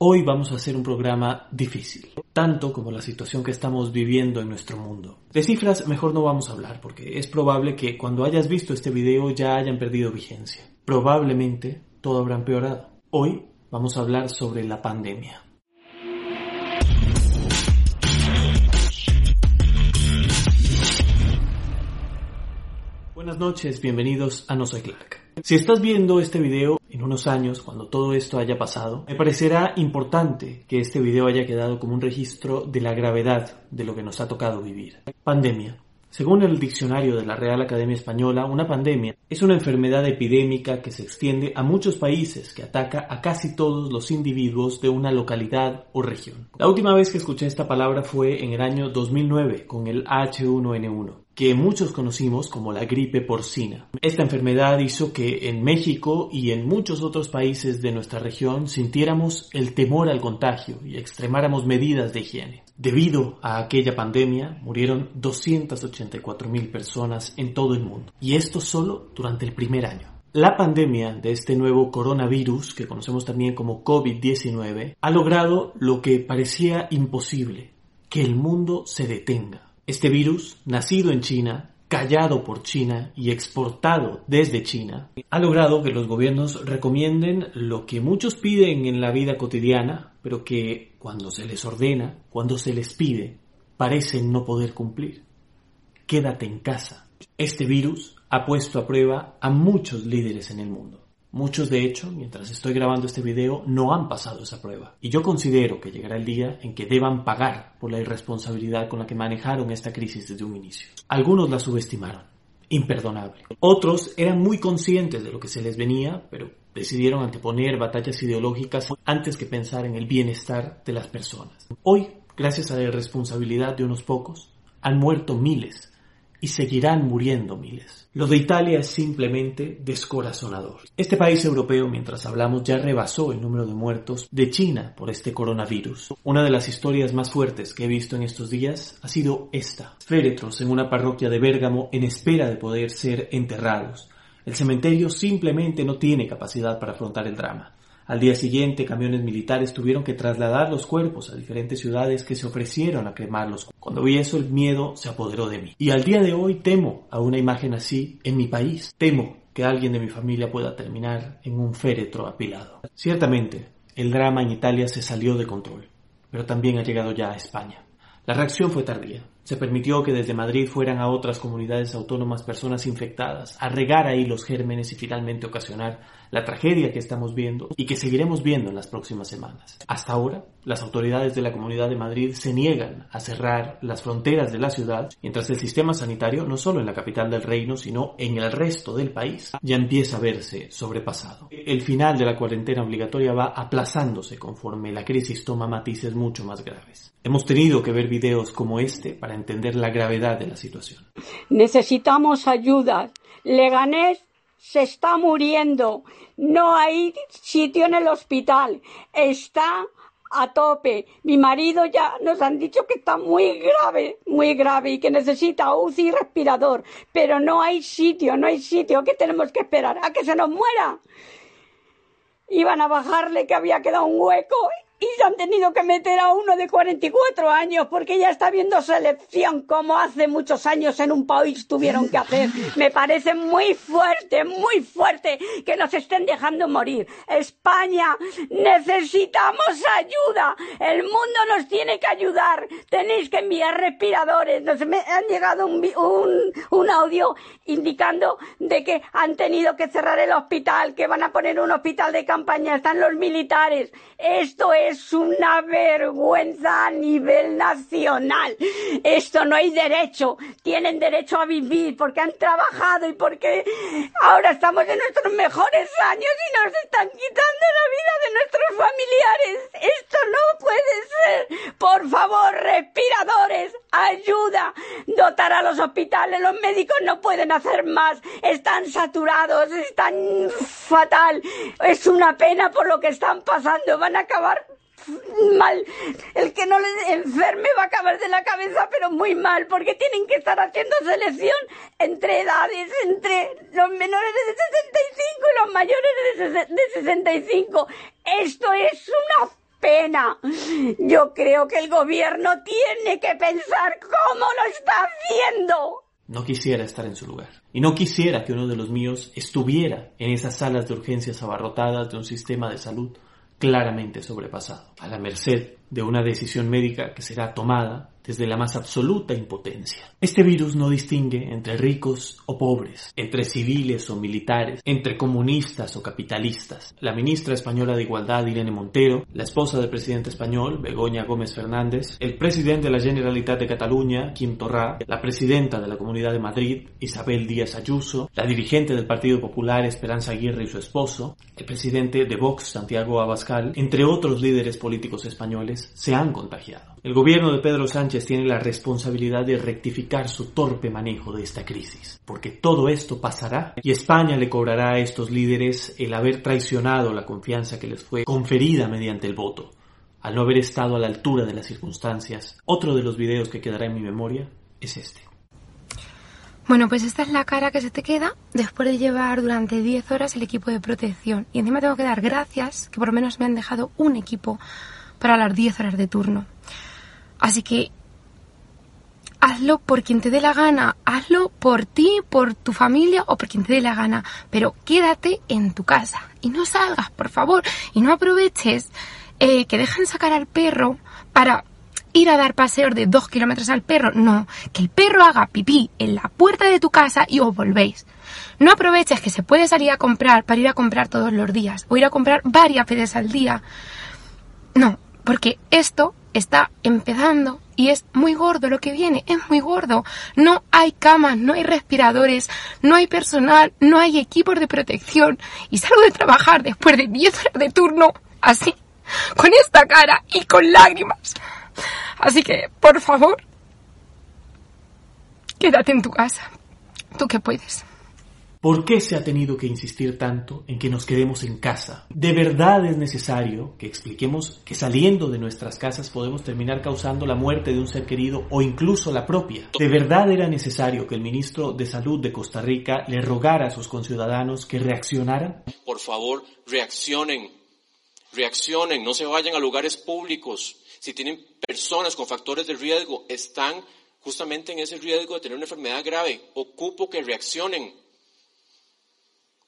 Hoy vamos a hacer un programa difícil, tanto como la situación que estamos viviendo en nuestro mundo. De cifras mejor no vamos a hablar porque es probable que cuando hayas visto este video ya hayan perdido vigencia. Probablemente todo habrá empeorado. Hoy vamos a hablar sobre la pandemia. Buenas noches, bienvenidos a No Soy Clark. Si estás viendo este video en unos años, cuando todo esto haya pasado, me parecerá importante que este video haya quedado como un registro de la gravedad de lo que nos ha tocado vivir. Pandemia. Según el diccionario de la Real Academia Española, una pandemia es una enfermedad epidémica que se extiende a muchos países, que ataca a casi todos los individuos de una localidad o región. La última vez que escuché esta palabra fue en el año 2009 con el H1N1 que muchos conocimos como la gripe porcina. Esta enfermedad hizo que en México y en muchos otros países de nuestra región sintiéramos el temor al contagio y extremáramos medidas de higiene. Debido a aquella pandemia murieron 284.000 personas en todo el mundo y esto solo durante el primer año. La pandemia de este nuevo coronavirus, que conocemos también como COVID-19, ha logrado lo que parecía imposible, que el mundo se detenga este virus, nacido en China, callado por China y exportado desde China, ha logrado que los gobiernos recomienden lo que muchos piden en la vida cotidiana, pero que cuando se les ordena, cuando se les pide, parecen no poder cumplir. Quédate en casa. Este virus ha puesto a prueba a muchos líderes en el mundo. Muchos, de hecho, mientras estoy grabando este video, no han pasado esa prueba. Y yo considero que llegará el día en que deban pagar por la irresponsabilidad con la que manejaron esta crisis desde un inicio. Algunos la subestimaron. Imperdonable. Otros eran muy conscientes de lo que se les venía, pero decidieron anteponer batallas ideológicas antes que pensar en el bienestar de las personas. Hoy, gracias a la irresponsabilidad de unos pocos, han muerto miles y seguirán muriendo miles. Lo de Italia es simplemente descorazonador. Este país europeo, mientras hablamos, ya rebasó el número de muertos de China por este coronavirus. Una de las historias más fuertes que he visto en estos días ha sido esta. Féretros en una parroquia de Bérgamo en espera de poder ser enterrados. El cementerio simplemente no tiene capacidad para afrontar el drama. Al día siguiente, camiones militares tuvieron que trasladar los cuerpos a diferentes ciudades que se ofrecieron a cremarlos. Cuando vi eso, el miedo se apoderó de mí. Y al día de hoy temo a una imagen así en mi país. Temo que alguien de mi familia pueda terminar en un féretro apilado. Ciertamente, el drama en Italia se salió de control, pero también ha llegado ya a España. La reacción fue tardía. Se permitió que desde Madrid fueran a otras comunidades autónomas personas infectadas, a regar ahí los gérmenes y finalmente ocasionar la tragedia que estamos viendo y que seguiremos viendo en las próximas semanas. Hasta ahora, las autoridades de la Comunidad de Madrid se niegan a cerrar las fronteras de la ciudad, mientras el sistema sanitario, no solo en la capital del reino, sino en el resto del país, ya empieza a verse sobrepasado. El final de la cuarentena obligatoria va aplazándose conforme la crisis toma matices mucho más graves. Hemos tenido que ver videos como este para entender la gravedad de la situación. Necesitamos ayuda. Leganés se está muriendo. No hay sitio en el hospital. Está a tope. Mi marido ya nos han dicho que está muy grave, muy grave y que necesita UCI y respirador. Pero no hay sitio, no hay sitio. ¿Qué tenemos que esperar? ¿A que se nos muera? Iban a bajarle que había quedado un hueco y se han tenido que meter a uno de 44 años porque ya está viendo selección como hace muchos años en un país tuvieron que hacer. Me parece muy fuerte, muy fuerte que nos estén dejando morir. España, necesitamos ayuda. El mundo nos tiene que ayudar. Tenéis que enviar respiradores. Nos me han llegado un, un, un audio indicando de que han tenido que cerrar el hospital, que van a poner un hospital de campaña. Están los militares. Esto es es una vergüenza a nivel nacional. Esto no hay derecho. Tienen derecho a vivir porque han trabajado y porque ahora estamos en nuestros mejores años y nos están quitando la vida de nuestros familiares. Esto no puede ser. Por favor, respiradores, ayuda. Dotar a los hospitales. Los médicos no pueden hacer más. Están saturados, están fatal. Es una pena por lo que están pasando. Van a acabar mal. El que no le enferme va a acabar de la cabeza, pero muy mal, porque tienen que estar haciendo selección entre edades, entre los menores de 65 y los mayores de 65. Esto es una pena. Yo creo que el gobierno tiene que pensar cómo lo está haciendo. No quisiera estar en su lugar. Y no quisiera que uno de los míos estuviera en esas salas de urgencias abarrotadas de un sistema de salud claramente sobrepasado, a la merced de una decisión médica que será tomada desde la más absoluta impotencia. Este virus no distingue entre ricos o pobres, entre civiles o militares, entre comunistas o capitalistas. La ministra española de Igualdad, Irene Montero, la esposa del presidente español, Begoña Gómez Fernández, el presidente de la Generalitat de Cataluña, Quim Torrá, la presidenta de la Comunidad de Madrid, Isabel Díaz Ayuso, la dirigente del Partido Popular, Esperanza Aguirre y su esposo, el presidente de Vox, Santiago Abascal, entre otros líderes políticos españoles, se han contagiado. El gobierno de Pedro Sánchez tiene la responsabilidad de rectificar su torpe manejo de esta crisis, porque todo esto pasará y España le cobrará a estos líderes el haber traicionado la confianza que les fue conferida mediante el voto, al no haber estado a la altura de las circunstancias. Otro de los videos que quedará en mi memoria es este. Bueno, pues esta es la cara que se te queda después de llevar durante 10 horas el equipo de protección. Y encima tengo que dar gracias que por lo menos me han dejado un equipo para las 10 horas de turno. Así que hazlo por quien te dé la gana, hazlo por ti, por tu familia o por quien te dé la gana, pero quédate en tu casa y no salgas, por favor, y no aproveches eh, que dejan sacar al perro para ir a dar paseos de dos kilómetros al perro, no, que el perro haga pipí en la puerta de tu casa y os volvéis. No aproveches que se puede salir a comprar para ir a comprar todos los días o ir a comprar varias veces al día. No, porque esto está empezando y es muy gordo lo que viene, es muy gordo. No hay camas, no hay respiradores, no hay personal, no hay equipos de protección y salgo de trabajar después de 10 horas de turno así, con esta cara y con lágrimas. Así que, por favor, quédate en tu casa, tú que puedes. ¿Por qué se ha tenido que insistir tanto en que nos quedemos en casa? ¿De verdad es necesario que expliquemos que saliendo de nuestras casas podemos terminar causando la muerte de un ser querido o incluso la propia? ¿De verdad era necesario que el ministro de Salud de Costa Rica le rogara a sus conciudadanos que reaccionaran? Por favor, reaccionen. Reaccionen, no se vayan a lugares públicos. Si tienen personas con factores de riesgo, están justamente en ese riesgo de tener una enfermedad grave. Ocupo que reaccionen.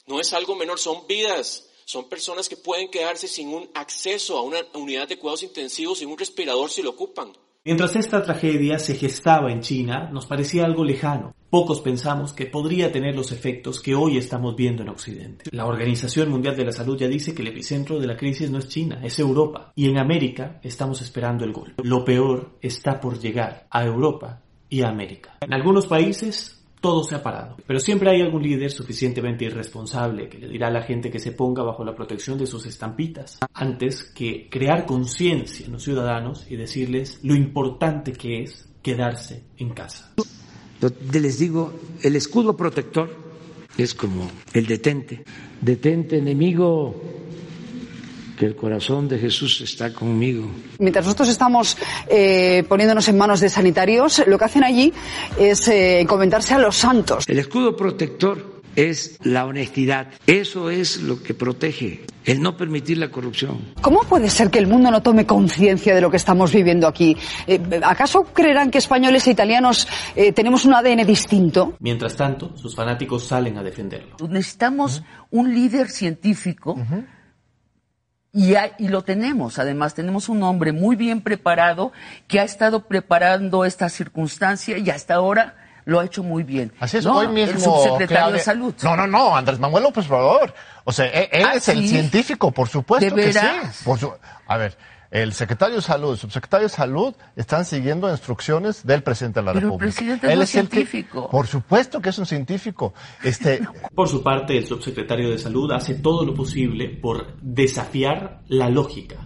No es algo menor, son vidas. Son personas que pueden quedarse sin un acceso a una unidad de cuidados intensivos, sin un respirador si lo ocupan. Mientras esta tragedia se gestaba en China, nos parecía algo lejano. Pocos pensamos que podría tener los efectos que hoy estamos viendo en Occidente. La Organización Mundial de la Salud ya dice que el epicentro de la crisis no es China, es Europa. Y en América estamos esperando el golpe. Lo peor está por llegar a Europa y a América. En algunos países todo se ha parado. Pero siempre hay algún líder suficientemente irresponsable que le dirá a la gente que se ponga bajo la protección de sus estampitas, antes que crear conciencia en los ciudadanos y decirles lo importante que es quedarse en casa. Les digo, el escudo protector es como el detente. Detente enemigo que el corazón de Jesús está conmigo. Mientras nosotros estamos eh, poniéndonos en manos de sanitarios, lo que hacen allí es eh, comentarse a los santos. El escudo protector es la honestidad. Eso es lo que protege, el no permitir la corrupción. ¿Cómo puede ser que el mundo no tome conciencia de lo que estamos viviendo aquí? Eh, ¿Acaso creerán que españoles e italianos eh, tenemos un ADN distinto? Mientras tanto, sus fanáticos salen a defenderlo. Necesitamos un líder científico. Y, y, lo tenemos, además, tenemos un hombre muy bien preparado que ha estado preparando esta circunstancia y hasta ahora lo ha hecho muy bien. Así es, no, hoy mismo. El subsecretario Claudia- de Salud. No, no, no, Andrés Manuel López Obrador. O sea, él, él ¿Ah, es el científico, por supuesto ¿De que sí. Por su- A ver, el secretario de Salud, el subsecretario de Salud están siguiendo instrucciones del presidente de la Pero el República. presidente él no es que- científico. por supuesto que es un científico. Este, Por su parte, el subsecretario de Salud hace todo lo posible por desafiar la lógica.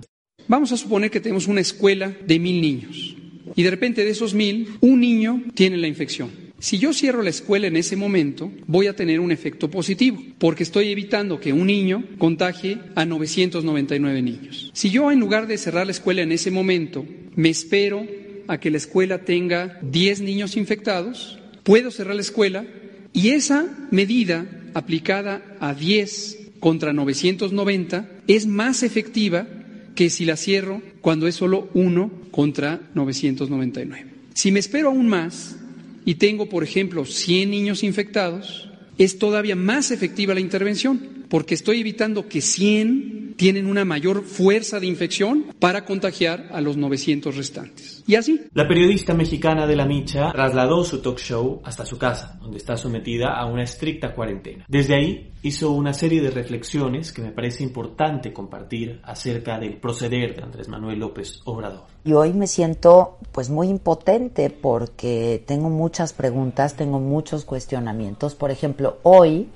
Vamos a suponer que tenemos una escuela de mil niños y de repente de esos mil, un niño tiene la infección. Si yo cierro la escuela en ese momento, voy a tener un efecto positivo, porque estoy evitando que un niño contagie a 999 niños. Si yo en lugar de cerrar la escuela en ese momento, me espero a que la escuela tenga 10 niños infectados, puedo cerrar la escuela y esa medida aplicada a 10 contra 990 es más efectiva que si la cierro cuando es solo 1 contra 999. Si me espero aún más y tengo, por ejemplo, 100 niños infectados, es todavía más efectiva la intervención, porque estoy evitando que 100 tienen una mayor fuerza de infección para contagiar a los 900 restantes. Y así. La periodista mexicana de la Micha trasladó su talk show hasta su casa, donde está sometida a una estricta cuarentena. Desde ahí hizo una serie de reflexiones que me parece importante compartir acerca del proceder de Andrés Manuel López Obrador. Y hoy me siento pues muy impotente porque tengo muchas preguntas, tengo muchos cuestionamientos. Por ejemplo, hoy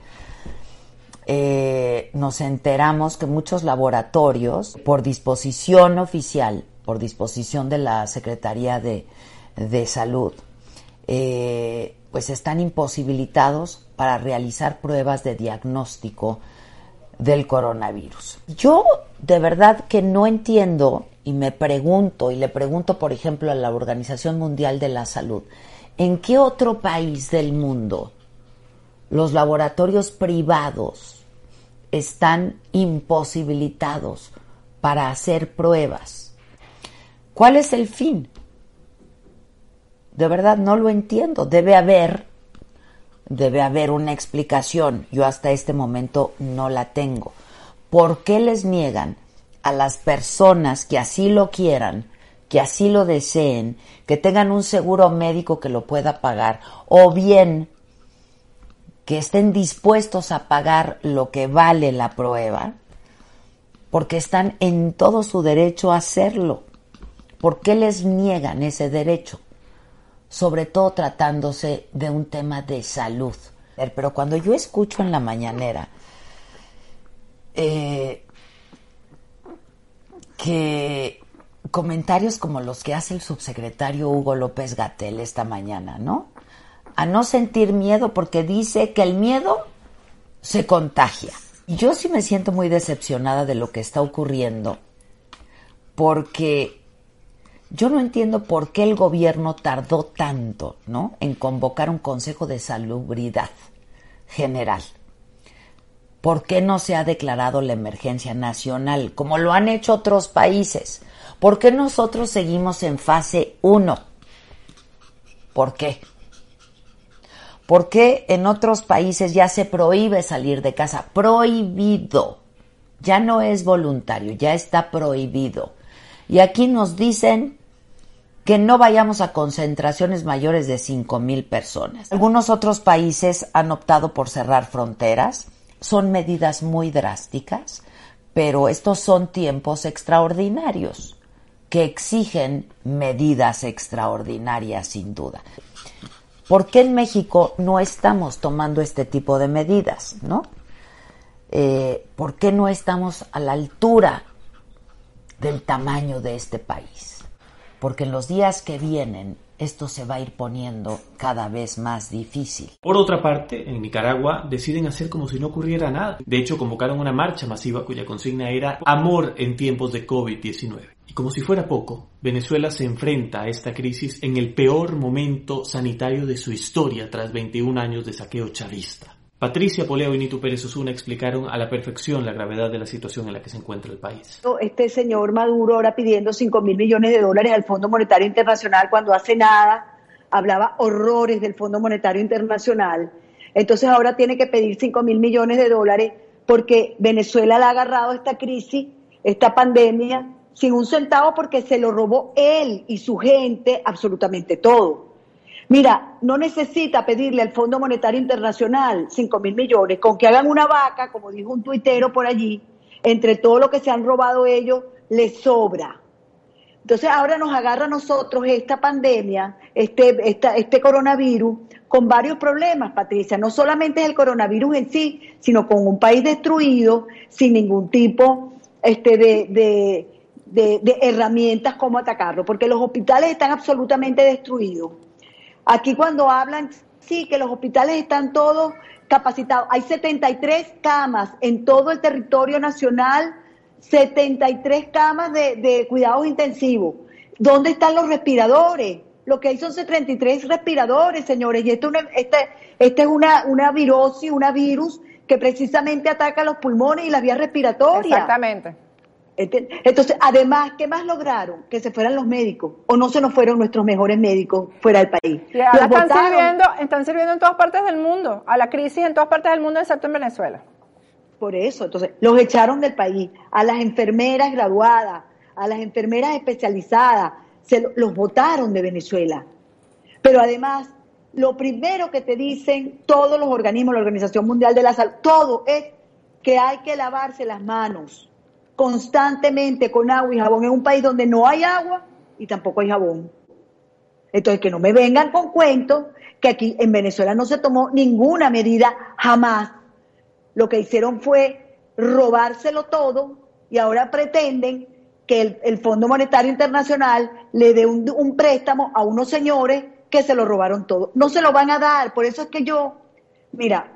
eh, nos enteramos que muchos laboratorios, por disposición oficial, por disposición de la Secretaría de, de Salud, eh, pues están imposibilitados para realizar pruebas de diagnóstico del coronavirus. Yo de verdad que no entiendo y me pregunto, y le pregunto por ejemplo a la Organización Mundial de la Salud, ¿en qué otro país del mundo los laboratorios privados están imposibilitados para hacer pruebas? ¿Cuál es el fin? De verdad no lo entiendo. Debe haber, debe haber una explicación. Yo hasta este momento no la tengo. ¿Por qué les niegan a las personas que así lo quieran, que así lo deseen, que tengan un seguro médico que lo pueda pagar, o bien que estén dispuestos a pagar lo que vale la prueba, porque están en todo su derecho a hacerlo. ¿Por qué les niegan ese derecho? Sobre todo tratándose de un tema de salud. Pero cuando yo escucho en la mañanera eh, que comentarios como los que hace el subsecretario Hugo López Gatel esta mañana, ¿no? A no sentir miedo porque dice que el miedo se contagia. Y yo sí me siento muy decepcionada de lo que está ocurriendo porque yo no entiendo por qué el gobierno tardó tanto, ¿no? En convocar un Consejo de Salubridad General. ¿Por qué no se ha declarado la emergencia nacional como lo han hecho otros países? ¿Por qué nosotros seguimos en fase 1? ¿Por qué? ¿Por qué en otros países ya se prohíbe salir de casa? Prohibido. Ya no es voluntario, ya está prohibido. Y aquí nos dicen que no vayamos a concentraciones mayores de 5 mil personas. Algunos otros países han optado por cerrar fronteras. Son medidas muy drásticas, pero estos son tiempos extraordinarios que exigen medidas extraordinarias sin duda. ¿Por qué en México no estamos tomando este tipo de medidas, no? Eh, ¿Por qué no estamos a la altura del tamaño de este país? Porque en los días que vienen esto se va a ir poniendo cada vez más difícil. Por otra parte, en Nicaragua deciden hacer como si no ocurriera nada. De hecho, convocaron una marcha masiva cuya consigna era amor en tiempos de COVID-19. Como si fuera poco, Venezuela se enfrenta a esta crisis en el peor momento sanitario de su historia tras 21 años de saqueo chavista. Patricia Poleo y Nito Pérez Osuna explicaron a la perfección la gravedad de la situación en la que se encuentra el país. Este señor Maduro ahora pidiendo 5 mil millones de dólares al Fondo Monetario Internacional cuando hace nada hablaba horrores del Fondo Monetario Internacional. Entonces ahora tiene que pedir 5 mil millones de dólares porque Venezuela le ha agarrado esta crisis, esta pandemia, sin un centavo porque se lo robó él y su gente absolutamente todo. Mira, no necesita pedirle al Fondo Monetario Internacional 5 mil millones, con que hagan una vaca, como dijo un tuitero por allí, entre todo lo que se han robado ellos, les sobra. Entonces ahora nos agarra a nosotros esta pandemia, este, este coronavirus, con varios problemas, Patricia. No solamente es el coronavirus en sí, sino con un país destruido, sin ningún tipo este, de, de, herramientas como atacarlo, porque los hospitales están absolutamente destruidos. Aquí cuando hablan, sí, que los hospitales están todos capacitados. Hay 73 camas en todo el territorio nacional 73 camas de, de cuidados intensivos. ¿Dónde están los respiradores? Lo que hay son 33 respiradores, señores, y esto, este, este es una, una virosis, una virus que precisamente ataca los pulmones y las vías respiratorias. Exactamente. Entonces, además, ¿qué más lograron? Que se fueran los médicos, o no se nos fueron nuestros mejores médicos fuera del país. Y ahora están sirviendo, están sirviendo en todas partes del mundo, a la crisis en todas partes del mundo, excepto en Venezuela. Por eso, entonces, los echaron del país, a las enfermeras graduadas, a las enfermeras especializadas, se los votaron de Venezuela. Pero además, lo primero que te dicen todos los organismos, la Organización Mundial de la Salud, todo es que hay que lavarse las manos constantemente con agua y jabón en un país donde no hay agua y tampoco hay jabón. Entonces, que no me vengan con cuentos que aquí en Venezuela no se tomó ninguna medida jamás lo que hicieron fue robárselo todo y ahora pretenden que el, el Fondo Monetario Internacional le dé un, préstamo a unos señores que se lo robaron todo. No se lo van a dar, por eso es que yo, mira,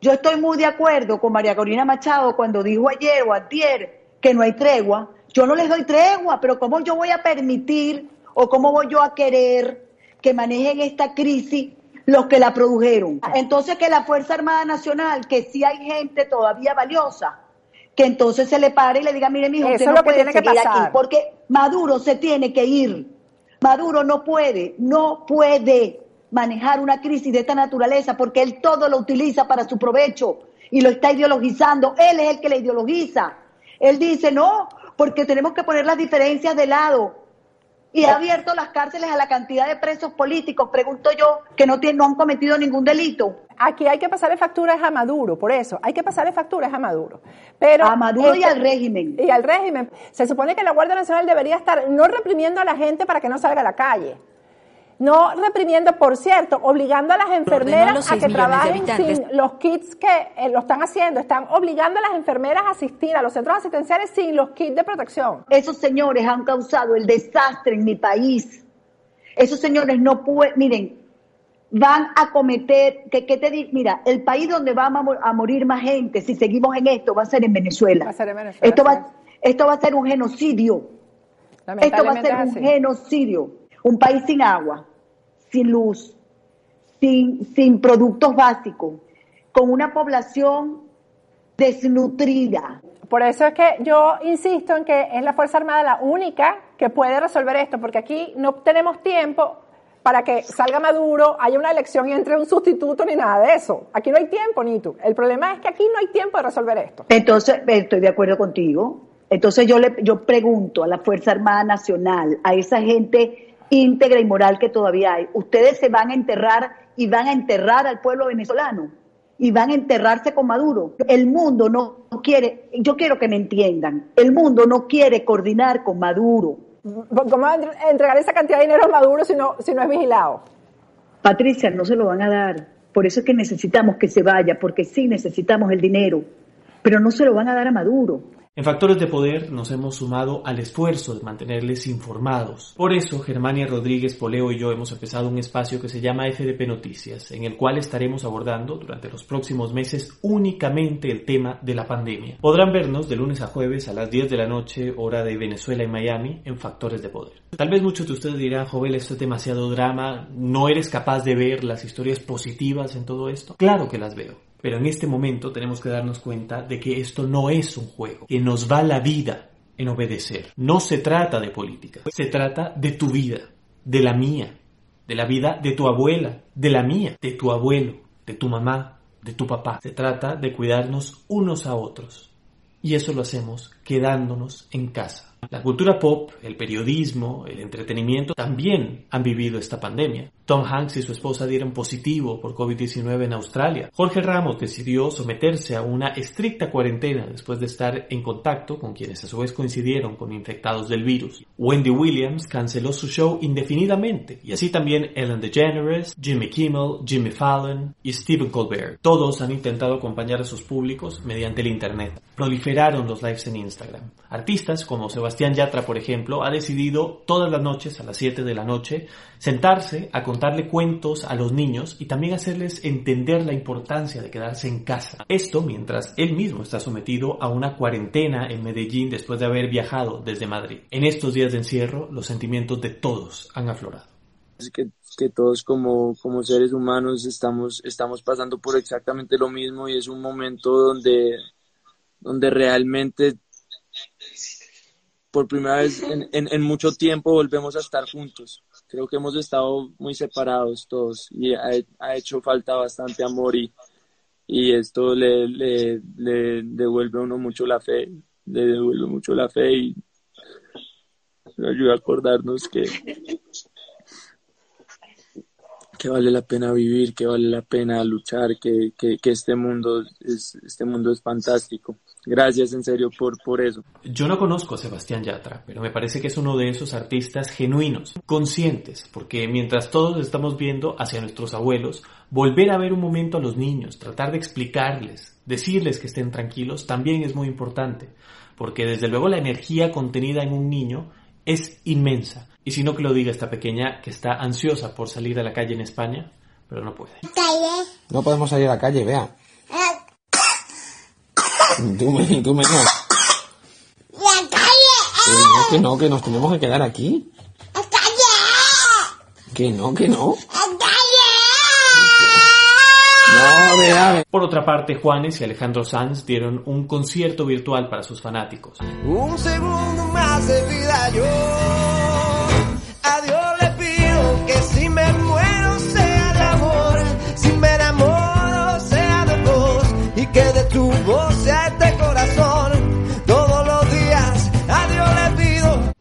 yo estoy muy de acuerdo con María Corina Machado cuando dijo ayer o antier que no hay tregua. Yo no les doy tregua, pero ¿cómo yo voy a permitir o cómo voy yo a querer que manejen esta crisis los que la produjeron. Entonces que la Fuerza Armada Nacional, que sí hay gente todavía valiosa, que entonces se le pare y le diga, mire, mijo, usted no puede seguir aquí, porque Maduro se tiene que ir. Maduro no puede, no puede manejar una crisis de esta naturaleza porque él todo lo utiliza para su provecho y lo está ideologizando. Él es el que le ideologiza. Él dice, no, porque tenemos que poner las diferencias de lado y ha abierto las cárceles a la cantidad de presos políticos, pregunto yo, que no, tienen, no han cometido ningún delito. Aquí hay que pasarle facturas a Maduro, por eso, hay que pasarle facturas a Maduro. Pero, a Maduro y al régimen. Y al régimen. Se supone que la Guardia Nacional debería estar no reprimiendo a la gente para que no salga a la calle no reprimiendo, por cierto, obligando a las enfermeras a que trabajen sin los kits que eh, lo están haciendo, están obligando a las enfermeras a asistir a los centros asistenciales sin los kits de protección. Esos señores han causado el desastre en mi país. Esos señores no pueden, miren, van a cometer, que, te digo, mira, el país donde va a, morir más gente si seguimos en esto va a ser en Venezuela. Va a ser en Venezuela. Esto, va, esto va a ser un genocidio. Esto va a ser un genocidio un país sin agua, sin luz, sin, sin productos básicos, con una población desnutrida. Por eso es que yo insisto en que es la Fuerza Armada la única que puede resolver esto, porque aquí no tenemos tiempo para que salga Maduro, haya una elección y entre un sustituto ni nada de eso. Aquí no hay tiempo, ni tú. El problema es que aquí no hay tiempo de resolver esto. Entonces, estoy de acuerdo contigo. Entonces yo le yo pregunto a la Fuerza Armada Nacional, a esa gente íntegra y moral que todavía hay. Ustedes se van a enterrar y van a enterrar al pueblo venezolano y van a enterrarse con Maduro. El mundo no quiere, yo quiero que me entiendan, el mundo no quiere coordinar con Maduro. ¿Cómo entregar esa cantidad de dinero a Maduro si no, si no es vigilado? Patricia, no se lo van a dar. Por eso es que necesitamos que se vaya, porque sí necesitamos el dinero, pero no se lo van a dar a Maduro. En Factores de Poder nos hemos sumado al esfuerzo de mantenerles informados. Por eso, Germania Rodríguez Poleo y yo hemos empezado un espacio que se llama FDP Noticias, en el cual estaremos abordando durante los próximos meses únicamente el tema de la pandemia. Podrán vernos de lunes a jueves a las 10 de la noche, hora de Venezuela y Miami, en Factores de Poder. Tal vez muchos de ustedes dirán, Jovel, esto es demasiado drama, ¿no eres capaz de ver las historias positivas en todo esto? Claro que las veo. Pero en este momento tenemos que darnos cuenta de que esto no es un juego, que nos va la vida en obedecer. No se trata de política, se trata de tu vida, de la mía, de la vida de tu abuela, de la mía, de tu abuelo, de tu mamá, de tu papá. Se trata de cuidarnos unos a otros. Y eso lo hacemos quedándonos en casa. La cultura pop, el periodismo, el entretenimiento también han vivido esta pandemia. Tom Hanks y su esposa dieron positivo por COVID-19 en Australia. Jorge Ramos decidió someterse a una estricta cuarentena después de estar en contacto con quienes a su vez coincidieron con infectados del virus. Wendy Williams canceló su show indefinidamente y así también Ellen DeGeneres, Jimmy Kimmel, Jimmy Fallon y Stephen Colbert. Todos han intentado acompañar a sus públicos mediante el Internet. Proliferaron los lives en Instagram. Artistas como Sebastián Yatra, por ejemplo, ha decidido todas las noches a las 7 de la noche sentarse a contarle cuentos a los niños y también hacerles entender la importancia de quedarse en casa. Esto mientras él mismo está sometido a una cuarentena en Medellín después de haber viajado desde Madrid. En estos días de encierro, los sentimientos de todos han aflorado. Que, que todos como, como seres humanos estamos, estamos pasando por exactamente lo mismo y es un momento donde, donde realmente por primera vez en, en, mucho tiempo volvemos a estar juntos. Creo que hemos estado muy separados todos y ha, hecho falta bastante amor y, y esto le, le, le, devuelve a uno mucho la fe, le devuelve mucho la fe y ayuda a acordarnos que, que vale la pena vivir, que vale la pena luchar, que, que, que este mundo es, este mundo es fantástico. Gracias en serio por, por eso. Yo no conozco a Sebastián Yatra, pero me parece que es uno de esos artistas genuinos, conscientes, porque mientras todos estamos viendo hacia nuestros abuelos, volver a ver un momento a los niños, tratar de explicarles, decirles que estén tranquilos, también es muy importante, porque desde luego la energía contenida en un niño es inmensa. Y si no que lo diga esta pequeña que está ansiosa por salir a la calle en España, pero no puede. No podemos salir a la calle, vea. Tú, me, tú menos. ¡La calle! no, que no, que nos tenemos que quedar aquí. ¡La calle! Que no, que no. ¡La calle! No, vea. Por otra parte, Juanes y Alejandro Sanz dieron un concierto virtual para sus fanáticos. Un segundo más de vida yo.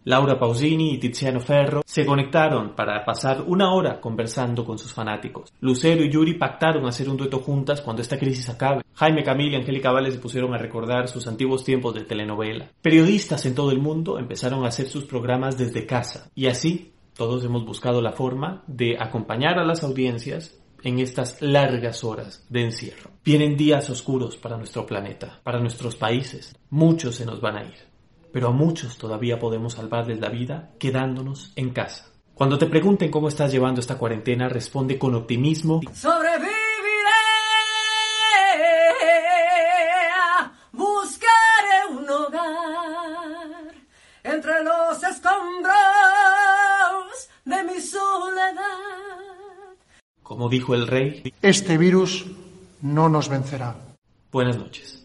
Laura Pausini y Tiziano Ferro se conectaron para pasar una hora conversando con sus fanáticos. Lucero y Yuri pactaron hacer un dueto juntas cuando esta crisis acabe. Jaime Camila y Angélica Vales se pusieron a recordar sus antiguos tiempos de telenovela. Periodistas en todo el mundo empezaron a hacer sus programas desde casa y así todos hemos buscado la forma de acompañar a las audiencias en estas largas horas de encierro. Vienen días oscuros para nuestro planeta, para nuestros países. Muchos se nos van a ir, pero a muchos todavía podemos salvarles la vida quedándonos en casa. Cuando te pregunten cómo estás llevando esta cuarentena, responde con optimismo. Sobreviviré, buscaré un hogar entre los escombros de mi soledad. Como dijo el rey, Este virus no nos vencerá. buenas noches.